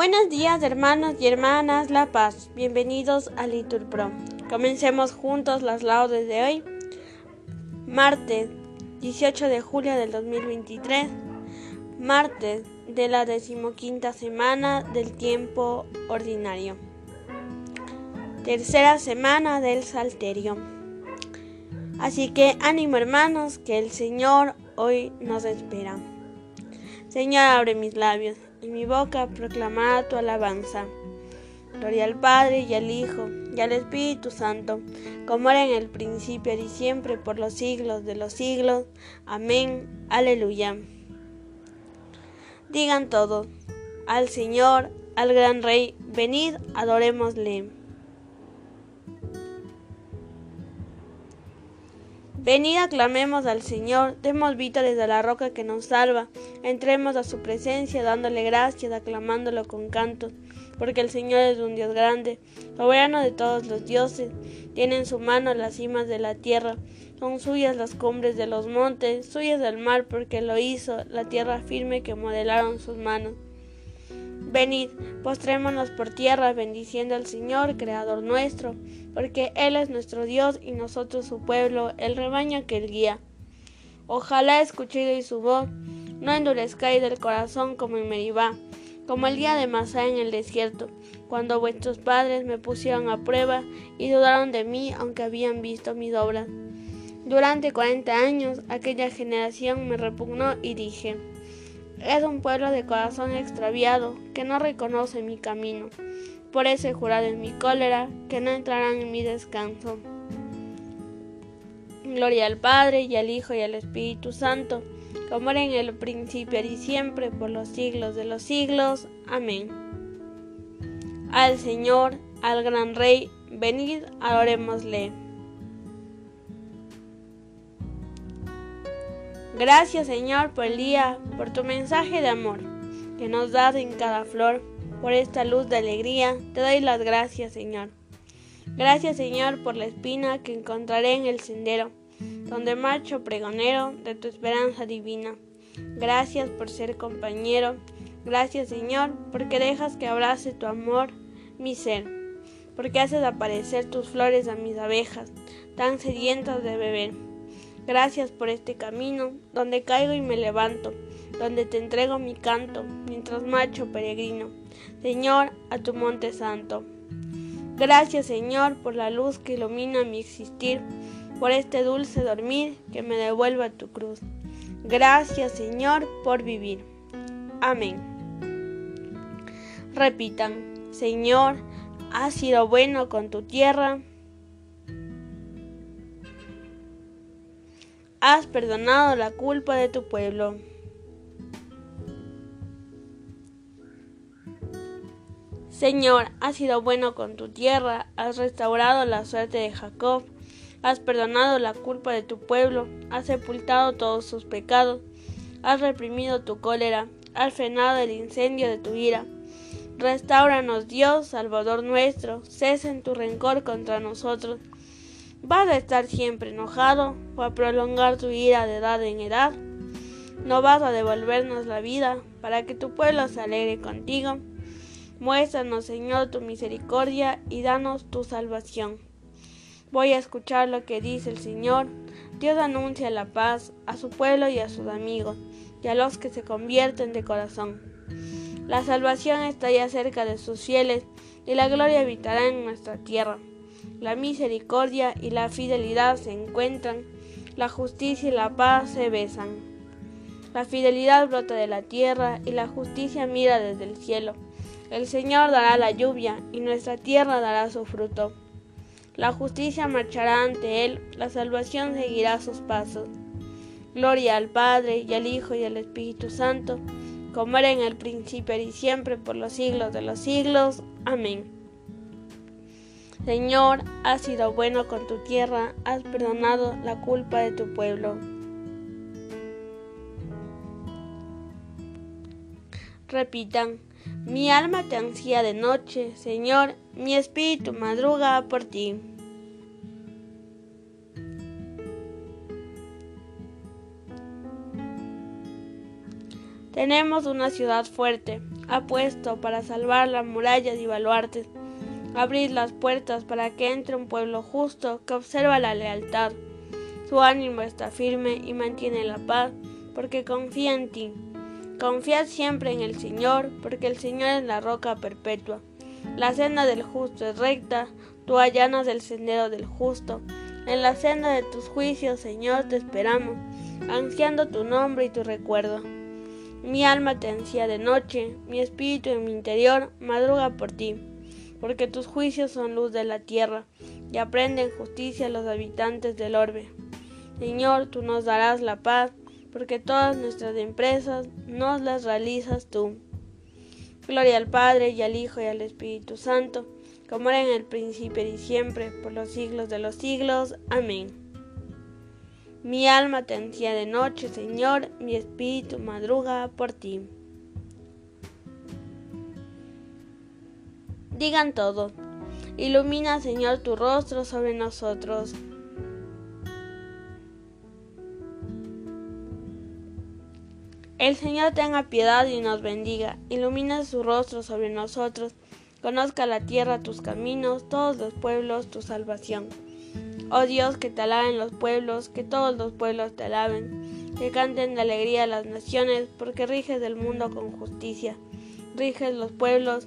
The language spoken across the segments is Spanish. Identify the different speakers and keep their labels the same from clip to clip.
Speaker 1: Buenos días hermanos y hermanas La Paz, bienvenidos a Litur Pro. Comencemos juntos las laudes de hoy, martes 18 de julio del 2023, martes de la decimoquinta semana del tiempo ordinario, tercera semana del Salterio. Así que ánimo hermanos, que el Señor hoy nos espera. Señor, abre mis labios y mi boca proclamará tu alabanza. Gloria al Padre y al Hijo y al Espíritu Santo, como era en el principio y siempre por los siglos de los siglos. Amén. Aleluya. Digan todos, al Señor, al gran Rey, venid, adorémosle. Venid, aclamemos al Señor, demos vítores a la roca que nos salva, entremos a su presencia dándole gracias, aclamándolo con canto, porque el Señor es un Dios grande, soberano de todos los dioses, tiene en su mano las cimas de la tierra, son suyas las cumbres de los montes, suyas el mar porque lo hizo, la tierra firme que modelaron sus manos. Venid, postrémonos por tierra, bendiciendo al Señor, Creador nuestro, porque Él es nuestro Dios y nosotros su pueblo, el rebaño que Él guía. Ojalá escuchéis su voz, no endurezcáis el corazón como en Meribá, como el día de Masá en el desierto, cuando vuestros padres me pusieron a prueba y dudaron de mí, aunque habían visto mis obras. Durante cuarenta años aquella generación me repugnó y dije, es un pueblo de corazón extraviado que no reconoce mi camino. Por eso he jurado en mi cólera que no entrarán en mi descanso. Gloria al Padre y al Hijo y al Espíritu Santo, como era en el principio y siempre, por los siglos de los siglos. Amén. Al Señor, al gran Rey, venid, adorémosle. Gracias Señor por el día, por tu mensaje de amor que nos das en cada flor, por esta luz de alegría. Te doy las gracias Señor. Gracias Señor por la espina que encontraré en el sendero, donde marcho pregonero de tu esperanza divina. Gracias por ser compañero. Gracias Señor porque dejas que abrace tu amor mi ser, porque haces aparecer tus flores a mis abejas, tan sedientas de beber. Gracias por este camino, donde caigo y me levanto, donde te entrego mi canto, mientras marcho peregrino, Señor, a tu monte santo. Gracias, Señor, por la luz que ilumina mi existir, por este dulce dormir que me devuelva tu cruz. Gracias, Señor, por vivir. Amén. Repitan, Señor, has sido bueno con tu tierra, has perdonado la culpa de tu pueblo. Señor, has sido bueno con tu tierra, has restaurado la suerte de Jacob, has perdonado la culpa de tu pueblo, has sepultado todos sus pecados, has reprimido tu cólera, has frenado el incendio de tu ira. Restauranos, Dios, Salvador nuestro, cesa en tu rencor contra nosotros ¿Vas a estar siempre enojado o a prolongar tu ira de edad en edad? ¿No vas a devolvernos la vida para que tu pueblo se alegre contigo? Muéstranos, Señor, tu misericordia y danos tu salvación. Voy a escuchar lo que dice el Señor. Dios anuncia la paz a su pueblo y a sus amigos, y a los que se convierten de corazón. La salvación está ya cerca de sus fieles, y la gloria habitará en nuestra tierra. La misericordia y la fidelidad se encuentran, la justicia y la paz se besan. La fidelidad brota de la tierra y la justicia mira desde el cielo. El Señor dará la lluvia y nuestra tierra dará su fruto. La justicia marchará ante Él, la salvación seguirá sus pasos. Gloria al Padre y al Hijo y al Espíritu Santo, como era en el principio y siempre por los siglos de los siglos. Amén. Señor, has sido bueno con tu tierra, has perdonado la culpa de tu pueblo. Repitan, mi alma te ansía de noche, Señor, mi espíritu madruga por ti. Tenemos una ciudad fuerte, ha puesto para salvar las murallas y baluartes. Abrid las puertas para que entre un pueblo justo que observa la lealtad. Su ánimo está firme y mantiene la paz, porque confía en ti. Confiad siempre en el Señor, porque el Señor es la roca perpetua. La senda del justo es recta, tú allanas el sendero del justo. En la senda de tus juicios, Señor, te esperamos, ansiando tu nombre y tu recuerdo. Mi alma te ansía de noche, mi espíritu en mi interior madruga por ti, porque tus juicios son luz de la tierra, y aprenden justicia los habitantes del orbe. Señor, tú nos darás la paz, porque todas nuestras empresas nos las realizas tú. Gloria al Padre, y al Hijo, y al Espíritu Santo, como era en el principio y siempre, por los siglos de los siglos. Amén. Mi alma te ansía de noche, Señor, mi espíritu madruga por ti. Digan todos, ilumina, Señor, tu rostro sobre nosotros. El Señor tenga piedad y nos bendiga, ilumina su rostro sobre nosotros, conozca la tierra tus caminos, todos los pueblos tu salvación. Oh Dios, que te alaben los pueblos, que todos los pueblos te alaben, que canten de alegría las naciones, porque riges el mundo con justicia, riges los pueblos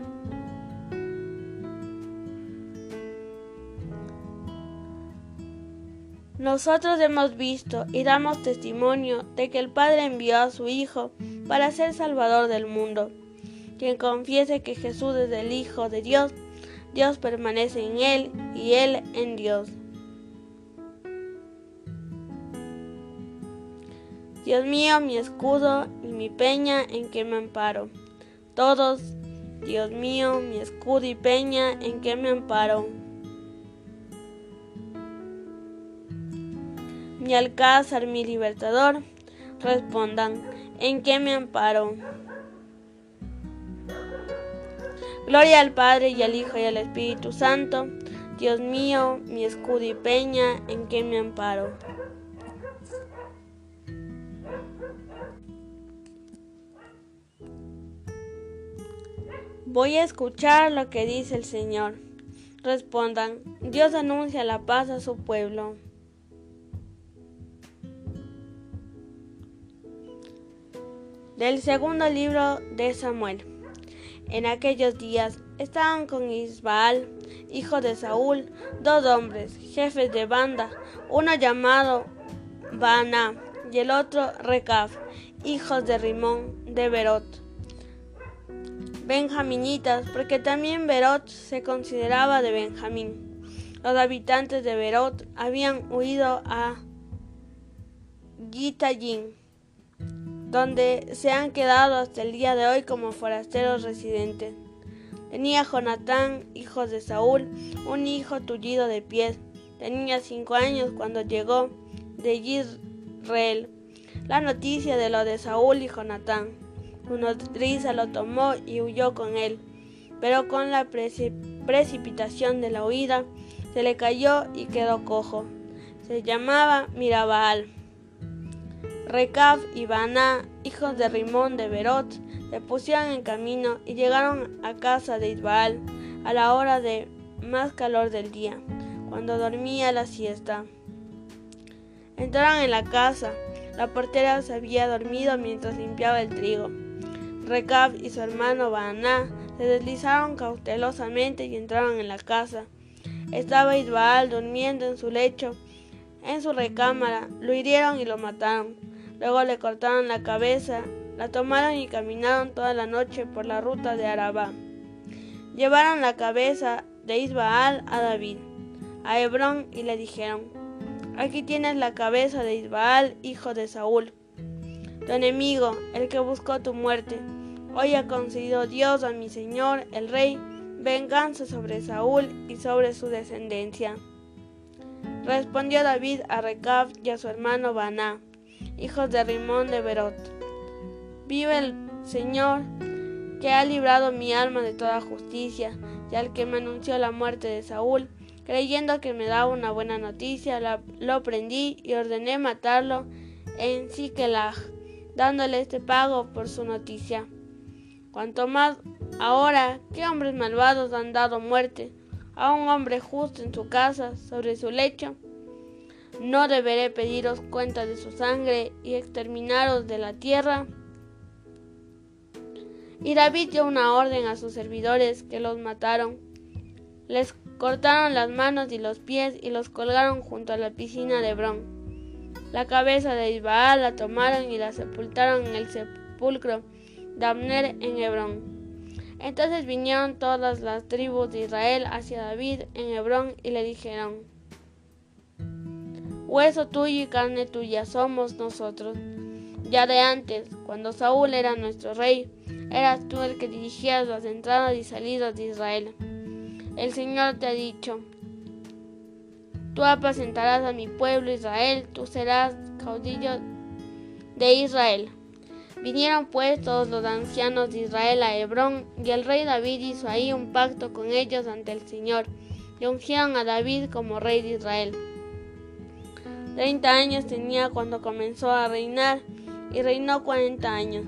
Speaker 1: Nosotros hemos visto y damos testimonio de que el Padre envió a su Hijo para ser Salvador del mundo. Quien confiese que Jesús es el Hijo de Dios, Dios permanece en él y él en Dios. Dios mío, mi escudo y mi peña en que me amparo. Todos, Dios mío, mi escudo y peña en que me amparo. Mi alcázar, mi libertador, respondan, ¿en qué me amparo? Gloria al Padre y al Hijo y al Espíritu Santo. Dios mío, mi escudo y peña, en que me amparo. Voy a escuchar lo que dice el Señor. Respondan, Dios anuncia la paz a su pueblo. Del segundo libro de Samuel. En aquellos días estaban con Isbaal, hijo de Saúl, dos hombres, jefes de banda, uno llamado Bana y el otro Recaf, hijos de Rimón de Berot. Benjaminitas, porque también Berot se consideraba de Benjamín. Los habitantes de Berot habían huido a Gitayín donde se han quedado hasta el día de hoy como forasteros residentes. Tenía Jonatán, hijo de Saúl, un hijo tullido de pies. Tenía cinco años cuando llegó de Israel la noticia de lo de Saúl y Jonatán. Su nodriza lo tomó y huyó con él, pero con la precipitación de la huida se le cayó y quedó cojo. Se llamaba Mirabaal. Recab y Baná, hijos de Rimón de Berot, se pusieron en camino y llegaron a casa de Isbaal a la hora de más calor del día, cuando dormía la siesta. Entraron en la casa. La portera se había dormido mientras limpiaba el trigo. Recab y su hermano Baná se deslizaron cautelosamente y entraron en la casa. Estaba Isbaal durmiendo en su lecho, en su recámara. Lo hirieron y lo mataron. Luego le cortaron la cabeza, la tomaron y caminaron toda la noche por la ruta de Arabá. Llevaron la cabeza de Isbaal a David, a Hebrón, y le dijeron, aquí tienes la cabeza de Isbaal, hijo de Saúl. tu enemigo, el que buscó tu muerte. Hoy ha concedido Dios a mi Señor, el Rey, venganza sobre Saúl y sobre su descendencia. Respondió David a Recab y a su hermano Baná, hijos de Rimón de Berot. Vive el Señor, que ha librado mi alma de toda justicia, y al que me anunció la muerte de Saúl, creyendo que me daba una buena noticia, lo prendí y ordené matarlo en Siquelag, dándole este pago por su noticia. Cuanto más ahora que hombres malvados han dado muerte a un hombre justo en su casa, sobre su lecho, no deberé pediros cuenta de su sangre y exterminaros de la tierra. Y David dio una orden a sus servidores que los mataron. Les cortaron las manos y los pies y los colgaron junto a la piscina de Hebrón. La cabeza de Isbaal la tomaron y la sepultaron en el sepulcro de Abner en Hebrón. Entonces vinieron todas las tribus de Israel hacia David en Hebrón y le dijeron, Hueso tuyo y carne tuya somos nosotros. Ya de antes, cuando Saúl era nuestro rey, eras tú el que dirigías las entradas y salidas de Israel. El Señor te ha dicho, tú apacentarás a mi pueblo Israel, tú serás caudillo de Israel. Vinieron pues todos los ancianos de Israel a Hebrón, y el rey David hizo ahí un pacto con ellos ante el Señor, y ungieron a David como rey de Israel. Treinta años tenía cuando comenzó a reinar, y reinó cuarenta años.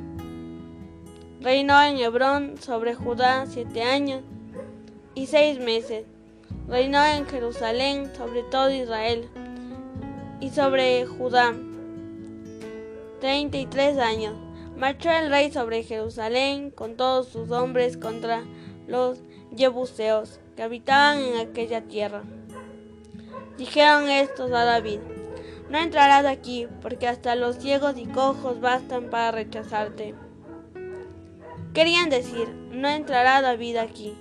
Speaker 1: Reinó en Hebrón sobre Judá siete años y seis meses. Reinó en Jerusalén sobre todo Israel y sobre Judá treinta y tres años. Marchó el rey sobre Jerusalén con todos sus hombres contra los jebuseos que habitaban en aquella tierra. Dijeron estos a David, no entrarás aquí, porque hasta los ciegos y cojos bastan para rechazarte. Querían decir, no entrará David aquí.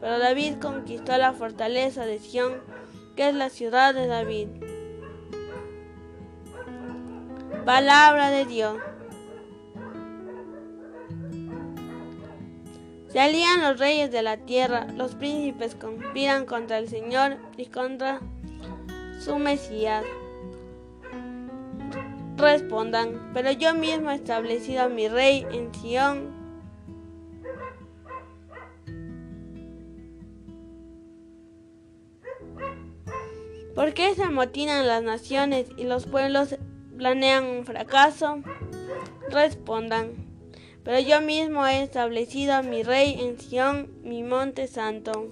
Speaker 1: Pero David conquistó la fortaleza de Sión, que es la ciudad de David. Palabra de Dios. Se alían los reyes de la tierra, los príncipes conspiran contra el Señor y contra su Mesías. Respondan, pero yo mismo he establecido a mi rey en Sión. ¿Por qué se amotinan las naciones y los pueblos planean un fracaso? Respondan. Pero yo mismo he establecido a mi rey en Sión, mi monte santo.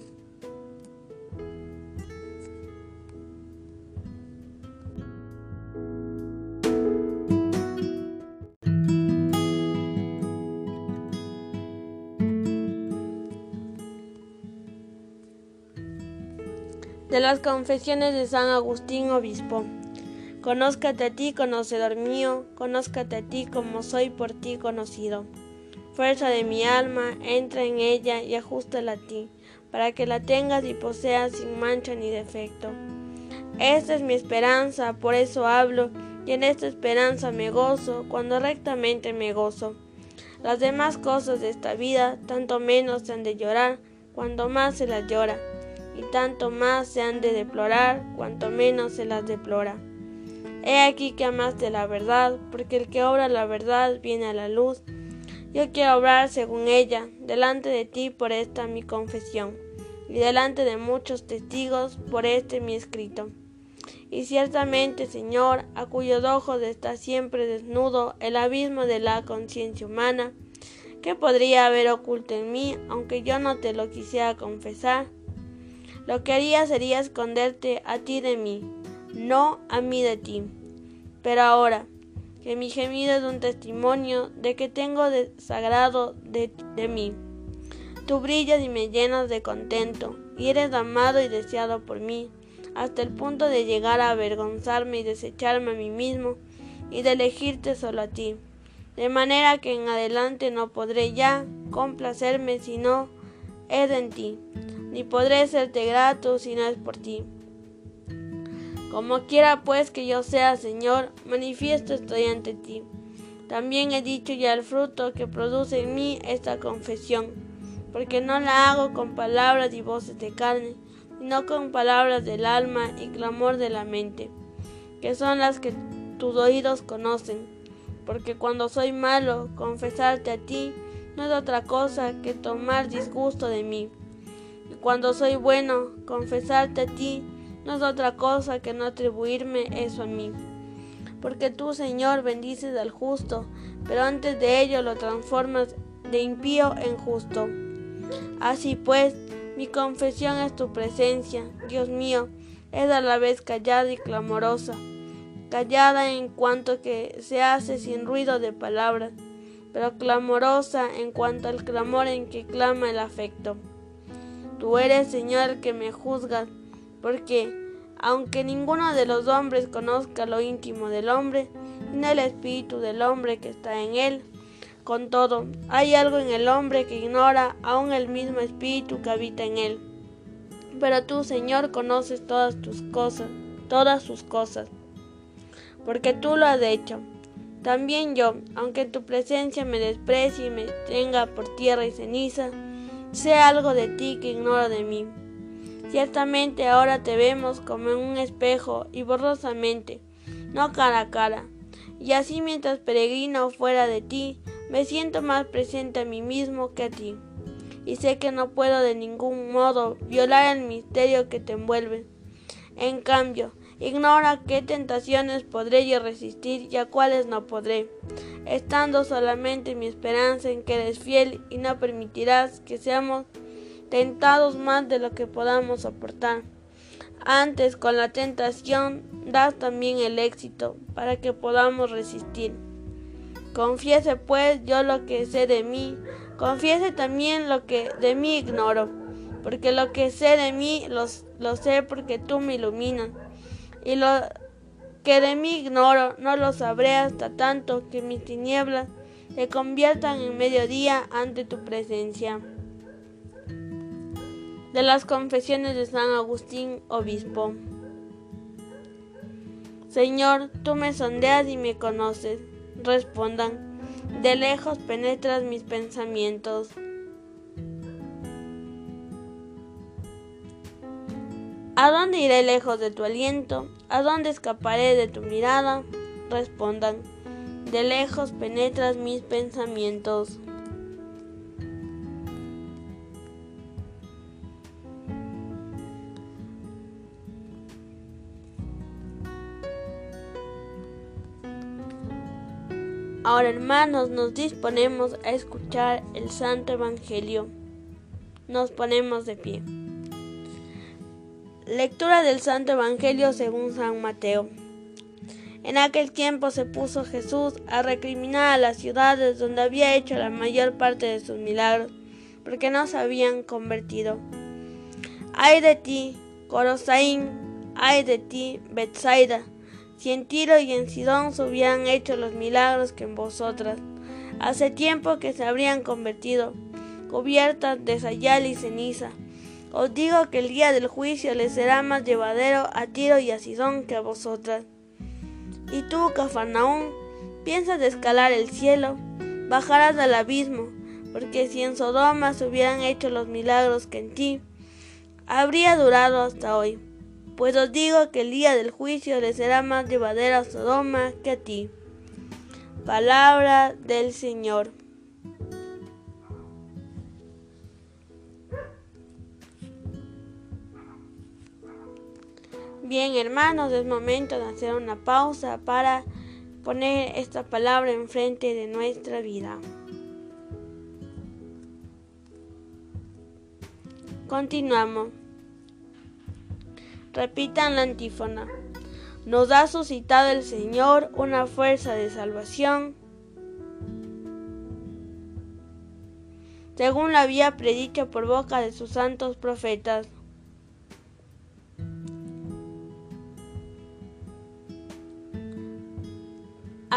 Speaker 1: Las confesiones de San Agustín Obispo. Conózcate a ti, conocedor mío, conózcate a ti como soy por ti conocido. Fuerza de mi alma, entra en ella y ajustala a ti, para que la tengas y poseas sin mancha ni defecto. Esta es mi esperanza, por eso hablo, y en esta esperanza me gozo, cuando rectamente me gozo. Las demás cosas de esta vida, tanto menos se han de llorar, cuando más se las llora, y tanto más se han de deplorar, cuanto menos se las deplora. He aquí que amaste la verdad, porque el que obra la verdad viene a la luz, yo quiero obrar según ella, delante de ti por esta mi confesión, y delante de muchos testigos por este mi escrito. Y ciertamente, Señor, a cuyos ojos está siempre desnudo el abismo de la conciencia humana, ¿qué podría haber oculto en mí, aunque yo no te lo quisiera confesar? Lo que haría sería esconderte a ti de mí, no a mí de ti. Pero ahora, que mi gemido es un testimonio de que tengo desagrado de, de mí. Tú brillas y me llenas de contento, y eres amado y deseado por mí, hasta el punto de llegar a avergonzarme y desecharme a mí mismo, y de elegirte solo a ti. De manera que en adelante no podré ya complacerme si no es en ti, ni podré serte grato si no es por ti. Como quiera pues que yo sea, Señor, manifiesto estoy ante ti. También he dicho ya el fruto que produce en mí esta confesión, porque no la hago con palabras y voces de carne, sino con palabras del alma y clamor de la mente, que son las que tus oídos conocen. Porque cuando soy malo, confesarte a ti no es otra cosa que tomar disgusto de mí. Y cuando soy bueno, confesarte a ti no es otra cosa que no atribuirme eso a mí. Porque tú, Señor, bendices al justo, pero antes de ello lo transformas de impío en justo. Así pues, mi confesión es tu presencia, Dios mío, es a la vez callada y clamorosa, callada en cuanto que se hace sin ruido de palabras, pero clamorosa en cuanto al clamor en que clama el afecto. Tú eres, Señor, que me juzgas, porque, aunque ninguno de los hombres conozca lo íntimo del hombre, ni el espíritu del hombre que está en él, con todo, hay algo en el hombre que ignora aún el mismo espíritu que habita en él. Pero tú, Señor, conoces todas tus cosas, todas sus cosas, porque tú lo has hecho. También yo, aunque tu presencia me desprecie y me tenga por tierra y ceniza, sé algo de ti que ignoro de mí. Ciertamente ahora te vemos como en un espejo y borrosamente, no cara a cara. Y así mientras peregrino fuera de ti, me siento más presente a mí mismo que a ti. Y sé que no puedo de ningún modo violar el misterio que te envuelve. En cambio, Ignora qué tentaciones podré yo resistir y a cuáles no podré, estando solamente mi esperanza en que eres fiel y no permitirás que seamos tentados más de lo que podamos soportar. Antes, con la tentación, das también el éxito para que podamos resistir. Confiese pues yo lo que sé de mí, confiese también lo que de mí ignoro, porque lo que sé de mí lo sé porque tú me iluminas y lo que de mí ignoro no lo sabré hasta tanto que mis tinieblas se conviertan en mediodía ante tu presencia. De las confesiones de San Agustín, obispo. Señor, tú me sondeas y me conoces. Respondan, de lejos penetras mis pensamientos. ¿A dónde iré lejos de tu aliento? ¿A dónde escaparé de tu mirada? Respondan, de lejos penetras mis pensamientos. Ahora hermanos nos disponemos a escuchar el Santo Evangelio. Nos ponemos de pie. Lectura del Santo Evangelio según San Mateo. En aquel tiempo se puso Jesús a recriminar a las ciudades donde había hecho la mayor parte de sus milagros, porque no se habían convertido. Ay de ti, Corosaín, ay de ti, Betsaida, si en Tiro y en Sidón se hubieran hecho los milagros que en vosotras. Hace tiempo que se habrían convertido, cubiertas de sayal y ceniza. Os digo que el día del juicio les será más llevadero a Tiro y a Sidón que a vosotras. Y tú, Cafarnaún, piensas de escalar el cielo, bajarás al abismo, porque si en Sodoma se hubieran hecho los milagros que en ti, habría durado hasta hoy. Pues os digo que el día del juicio les será más llevadero a Sodoma que a ti. Palabra del Señor. Bien, hermanos, es momento de hacer una pausa para poner esta palabra enfrente de nuestra vida. Continuamos. Repitan la antífona. Nos ha suscitado el Señor una fuerza de salvación. Según la había predicho por boca de sus santos profetas.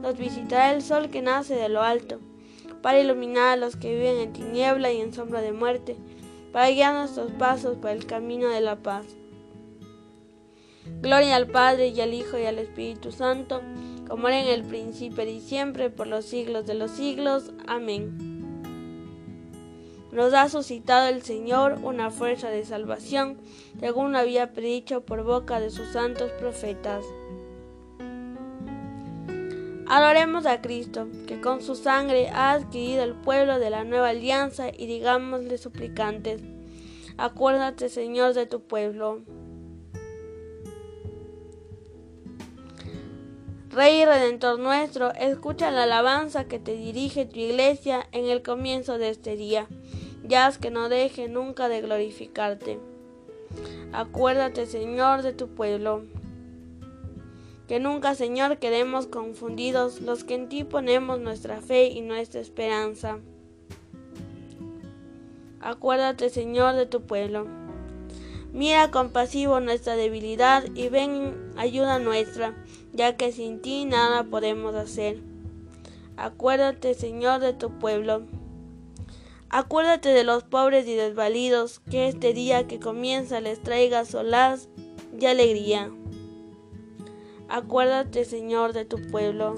Speaker 1: nos visitará el sol que nace de lo alto, para iluminar a los que viven en tiniebla y en sombra de muerte, para guiar nuestros pasos por el camino de la paz. Gloria al Padre y al Hijo y al Espíritu Santo, como era en el principio y siempre, por los siglos de los siglos. Amén. Nos ha suscitado el Señor una fuerza de salvación, según lo había predicho por boca de sus santos profetas. Adoremos a Cristo, que con su sangre ha adquirido el pueblo de la nueva alianza, y digámosle suplicantes, acuérdate Señor de tu pueblo. Rey y Redentor nuestro, escucha la alabanza que te dirige tu iglesia en el comienzo de este día. Ya haz que no deje nunca de glorificarte. Acuérdate, Señor, de tu pueblo. Que nunca, Señor, quedemos confundidos los que en ti ponemos nuestra fe y nuestra esperanza. Acuérdate, Señor, de tu pueblo. Mira compasivo nuestra debilidad y ven ayuda nuestra ya que sin ti nada podemos hacer. Acuérdate, Señor, de tu pueblo. Acuérdate de los pobres y desvalidos, que este día que comienza les traiga solaz y alegría. Acuérdate, Señor, de tu pueblo.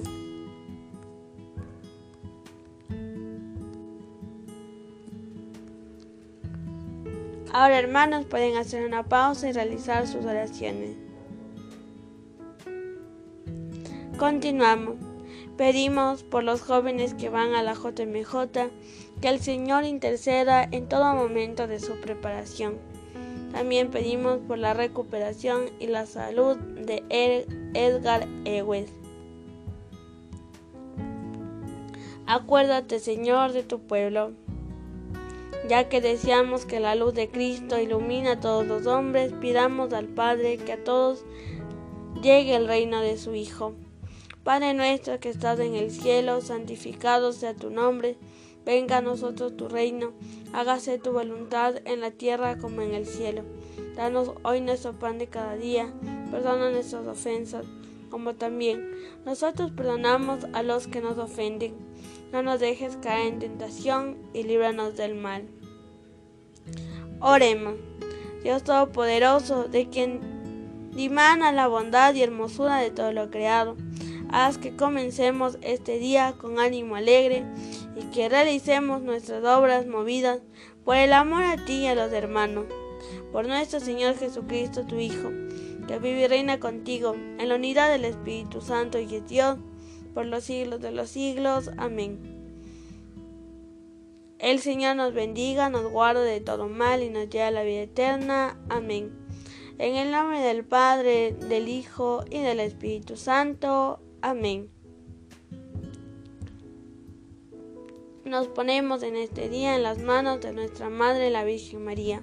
Speaker 1: Ahora, hermanos, pueden hacer una pausa y realizar sus oraciones. Continuamos. Pedimos por los jóvenes que van a la JMJ que el Señor interceda en todo momento de su preparación. También pedimos por la recuperación y la salud de Edgar Ewes. Acuérdate, Señor, de tu pueblo, ya que deseamos que la luz de Cristo ilumine a todos los hombres, pidamos al Padre que a todos llegue el reino de su Hijo. Padre nuestro que estás en el cielo, santificado sea tu nombre, venga a nosotros tu reino, hágase tu voluntad en la tierra como en el cielo. Danos hoy nuestro pan de cada día, perdona nuestras ofensas, como también nosotros perdonamos a los que nos ofenden. No nos dejes caer en tentación y líbranos del mal. Oremos. Dios Todopoderoso, de quien dimana la bondad y hermosura de todo lo creado Haz que comencemos este día con ánimo alegre y que realicemos nuestras obras movidas por el amor a ti y a los hermanos. Por nuestro Señor Jesucristo, tu Hijo, que vive y reina contigo en la unidad del Espíritu Santo y es Dios, por los siglos de los siglos. Amén. El Señor nos bendiga, nos guarde de todo mal y nos lleve a la vida eterna. Amén. En el nombre del Padre, del Hijo y del Espíritu Santo. Amén. Nos ponemos en este día en las manos de nuestra Madre la Virgen María.